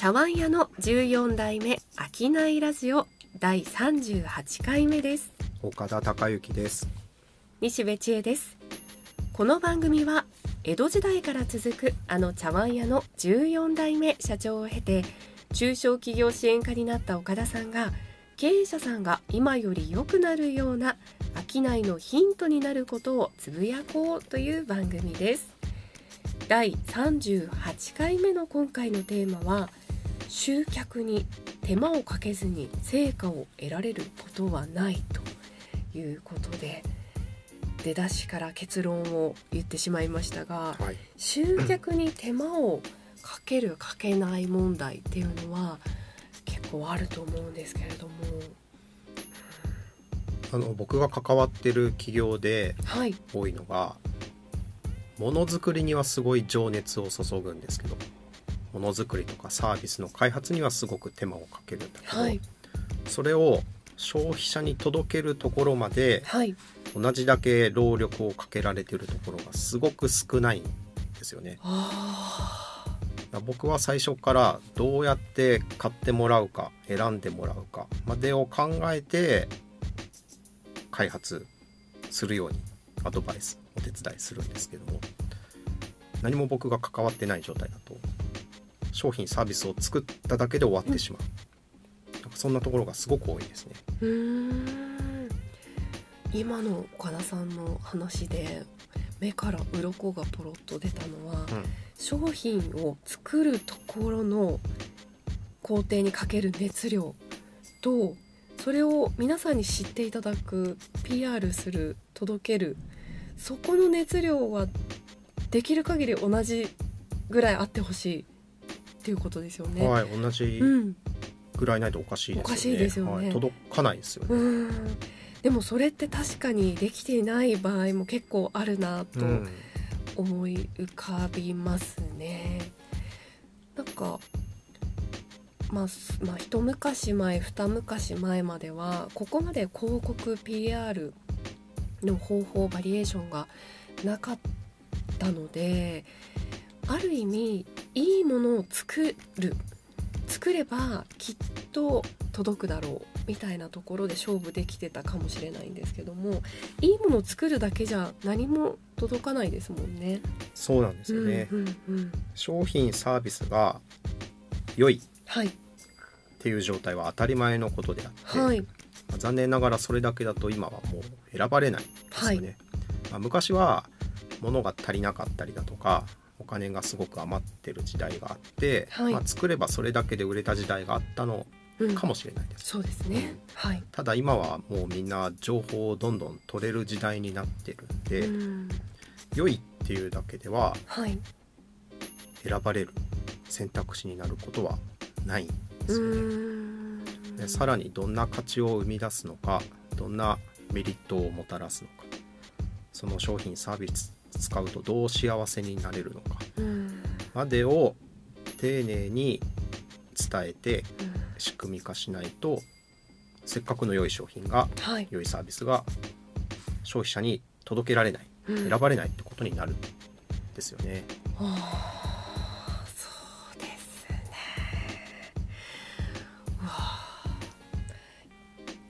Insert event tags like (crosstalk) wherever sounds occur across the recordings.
茶碗屋の14代目商いラジオ第38回目です。岡田孝之です。西部千恵です。この番組は江戸時代から続くあの茶碗屋の14代目社長を経て中小企業支援課になった岡田さんが経営者さんが今より良くなるような商いのヒントになることをつぶやこうという番組です。第38回目の今回のテーマは集客に手間をかけずに成果を得られることはないということで出だしから結論を言ってしまいましたが、はい、集客に手間をかけるかけない問題っていうのは結構あると思うんですけれども。あの僕が関わってる企業ではい。多いのがものづくりにはすごい情熱を注ぐんですけどものづくりとかサービスの開発にはすごく手間をかけるんだけど、はい。それを消費者に届けるところまではい。同じだけ労力をかけられてるところがすごく少ないんですよね。あ僕は最初からどうやって買ってもらうか選んでもらうかまでを考えて開発するようにアドバイスお手伝いするんですけども何も僕が関わってない状態だと商品サービスを作っただけで終わってしまう、なんかそんなところがすごく多いですね。今の岡田さんの話で目から鱗がポロッと出たのは、うん。商品を作るところの工程にかける熱量とそれを皆さんに知っていただく PR する届けるそこの熱量はできる限り同じぐらいあってほしいっていうことですよね。はい同じうん、ぐらいないとおかしいですよね。おかしいですよねはい、届かないですよね。うんでもそれって確かにできていない場合も結構あるなとうん思い浮かびますね。なんか、まあ、すまあ一昔前二昔前まではここまで広告 PR の方法バリエーションがなかったのである意味いいものを作る作ればきっと届くだろうみたいなところで勝負できてたかもしれないんですけどもいいものを作るだけじゃ何も届かないですもんね。そうなんですよね。うんうんうん商品サービスが良いはいっていう状態は当たり前のことであって、はいまあ残念ながらそれだけだと今はもう選ばれないですよね。まあ昔は物が足りなかったりだとかお金がすごく余ってる時代があって、はいまあ、作ればそれだけで売れた時代があったのうんかもしれないです。そうですね。はい。ただ今はもうみんな情報をどんどん取れる時代になってるんで、うん良いっていうだけでははい。選ばれる選択肢になることはないんでうすよね。んでさらにどんな価値を生み出すのかどんなメリットをもたらすのかその商品サービス使うとどう幸せになれるのか。うん。までを丁寧に伝えてうん。仕組み化しないとせっかくの良い商品がはい。良いサービスが消費者に届けられないうん。選ばれないってことになるんですよね。ああそうですね。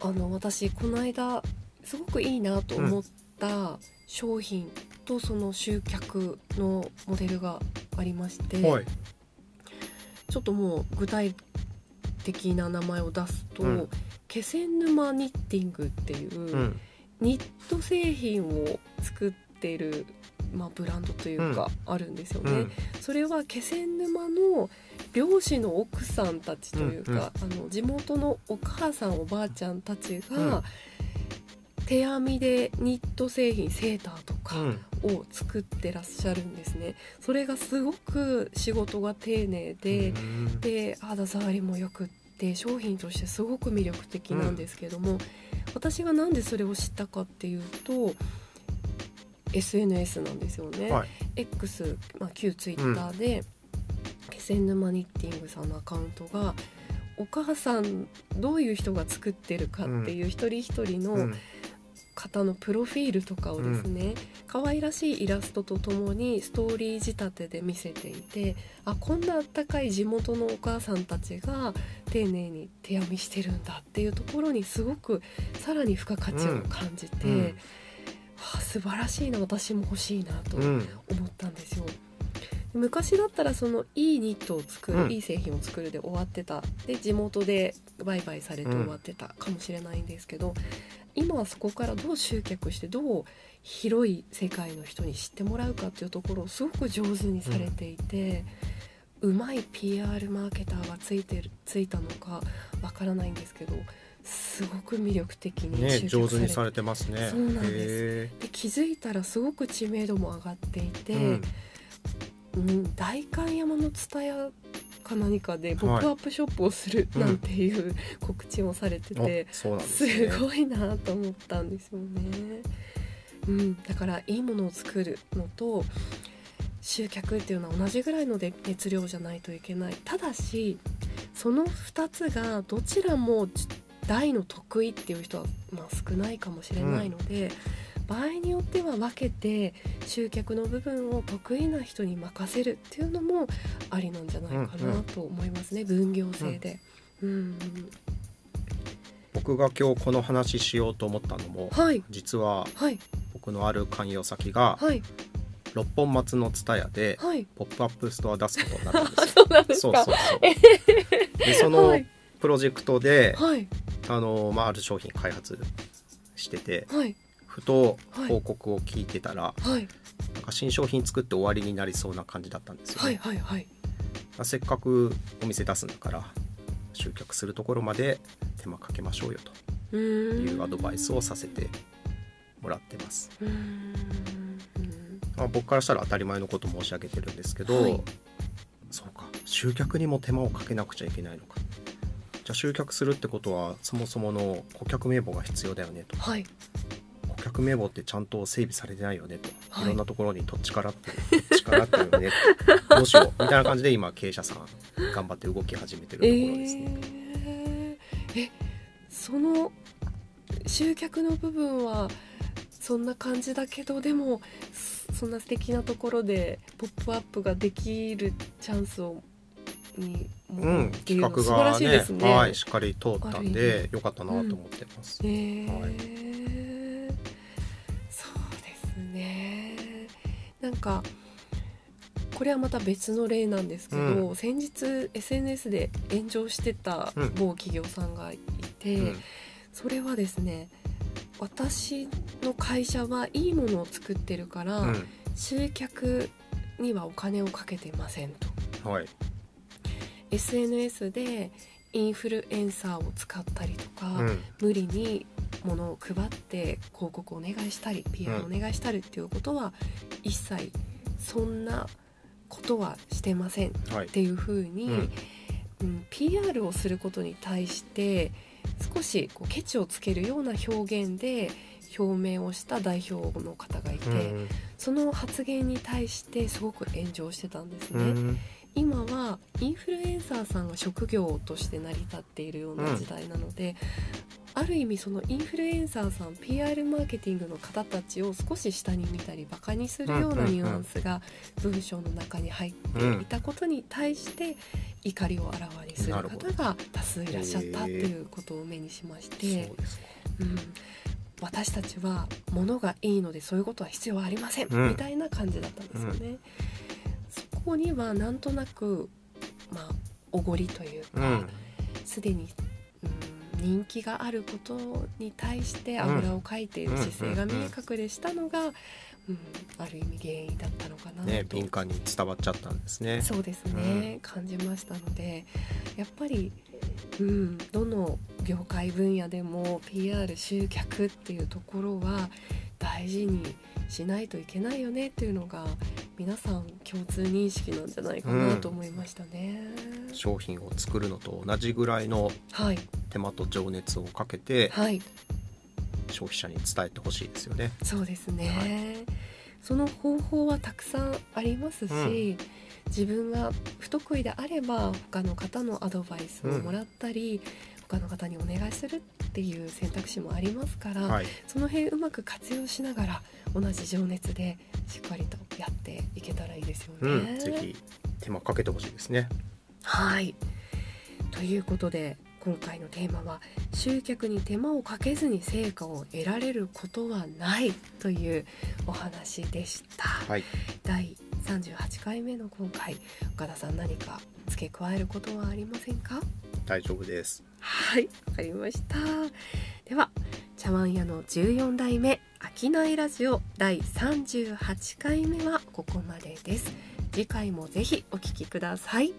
あの私この間すごくいいなと思った商品とその集客のモデルがありまして、はい、ちょっともう具体的な名前を出すと、うん。気仙沼ニッティングっていう、うん。ニット製品を作っている、まあ、ブランドというか、あるんですよね。うん。それは気仙沼の漁師の奥さんたちというか、あの地元のお母さんおばあちゃんたちが、うん手編みでニット製品セーターとかうん。を作ってらっしゃるんですね。それがすごく仕事が丁寧で、うん。で肌触りもよくって商品としてすごく魅力的なんですけども、私がなんでそれを知ったかっていうと SNS なんですよね。はい。X、まあ、旧 Twitter で、気仙沼ニッティングさんのアカウントがお母さんどういう人が作ってるかっていう一人一人のうん方のプロフィールとかをですね、可愛らしいイラストとともにストーリー仕立てで見せていてあこんなあったかい地元のお母さんたちが丁寧に手編みしてるんだっていうところにすごくさらに付加価値を感じて、うん。わあ素晴らしいな私も欲しいなとうん。思ったんですよ。昔だったらそのいいニットを作る、うん。いい製品を作るで終わってた。で地元で売買されて終わってたかもしれないんですけど、今はそこからどう集客してどう広い世界の人に知ってもらうかっていうところをすごく上手にされていて、うまい PR マーケターがついてるついたのかわからないんですけどすごく魅力的にね集客されてされてますね。そうなんです。へで気づいたらすごく知名度も上がっていて。ーうん、代官山の蔦屋か何かでポはい。ップアップショップをするうんなんていう告知もされてて、すすね。ごいなと思ったんですよね。うん、だからいいものを作るのと集客っていうのは同じぐらいので熱量じゃないといけない。ただしその2つがどちらもじ大の得意っていう人は、まあ、少ないかもしれないので、場合によっては分けて集客の部分を得意な人に任せるっていうのもありなんじゃないかなと思いますね、分業制で。うん。僕が今日この話しようと思ったのもはい。実ははい。僕のある勧誘先がはい。六本松の蔦屋ではい。ポップアップストア出すことになったんです (laughs) そうそうそう。でそのはい。プロジェクトではい。あの、まあ、ある商品開発しててはいふとはい。報告を聞いてたら、はい。なんか新商品作って終わりになりそうな感じだったんですよね、はいはいはい。まあせっかくお店出すんだから集客するところまで手間かけましょうよと。いうアドバイスをさせてもらってます、まあ、僕からしたら当たり前のこと申し上げてるんですけど、はい。そうか。集客にも手間をかけなくちゃいけないのか。じゃあ集客するってことはそもそもの顧客名簿が必要だよねと。はい顧客名簿ってちゃんと整備されてないよねと、はい。い、ろんなところに土地からって土地からってるよねと (laughs) どうしようみたいな感じで今経営者さん頑張って動き始めてるところですね、えーえその集客の部分はそんな感じだけどでもそそんな素敵なところでポップアップができるチャンスをにうん、企画がね。ね。はい、しっかり通ったんでよかったなと思ってます、えー。はいなんかこれはまた別の例なんですけど、う先日 SNS で炎上してたうん某企業さんがいて、うん。それはですね私の会社はいいものを作ってるから、うん。集客にはお金をかけてませんと。はい。SNS でインフルエンサーを使ったりとか、うん。無理に物を配って広告お願いしたり PR お願いしたりっていうことは一切そんなことはしてませんっはい。ていうふうに、うん。うん PR をすることに対して少しこうケチをつけるような表現で表明をした代表の方がいて、うん。その発言に対してすごく炎上してたんですね。うん。今はインフルエンサーさんが職業として成り立っているような時代なので、ある意味そのインフルエンサーさん PR マーケティングの方たちを少し下に見たりバカにするようなニュアンスが文章の中に入っていたことに対して怒りをあらわにする方が多数いらっしゃったっていうことを目にしましてそう、ん、私たちは物がいいのでそういうことは必要はありません、うん。みたいな感じだったんですよね。そこにはなんとなくまあおごりというかうん。すで、に、うん、人気があることに対してあぐらをかいている姿勢が見え隠れしたのが、うん。ある意味原因だったのかなと、ね敏感に伝わっちゃったんですね。そうですね、感じましたのでやっぱり、うん、どの業界分野でも PR 集客っていうところは大事にしないといけないよねっていうのが皆さん共通認識なんじゃないかなと思いましたね。商品を作るのと同じぐらいのはい、手間と情熱をかけてはい、消費者に伝えてほしいですよね。そうですね、はその方法はたくさんありますし、うん。自分が不得意であれば他の方のアドバイスをもらったり、他の方にお願いするっていう選択肢もありますから、はい。その辺うまく活用しながら同じ情熱でしっかりとやっていけたらいいですよね。うん、ぜひ手間かけてほしいですねはい。ということで今回のテーマは「集客に手間をかけずに成果を得られることはない」というお話でした。はい。第38回目の今回岡田さん何か付け加えることはありませんか？大丈夫です。はいわかりました。では茶碗屋の14代目商いラジオ第38回目はここまでです。次回もぜひお聞きください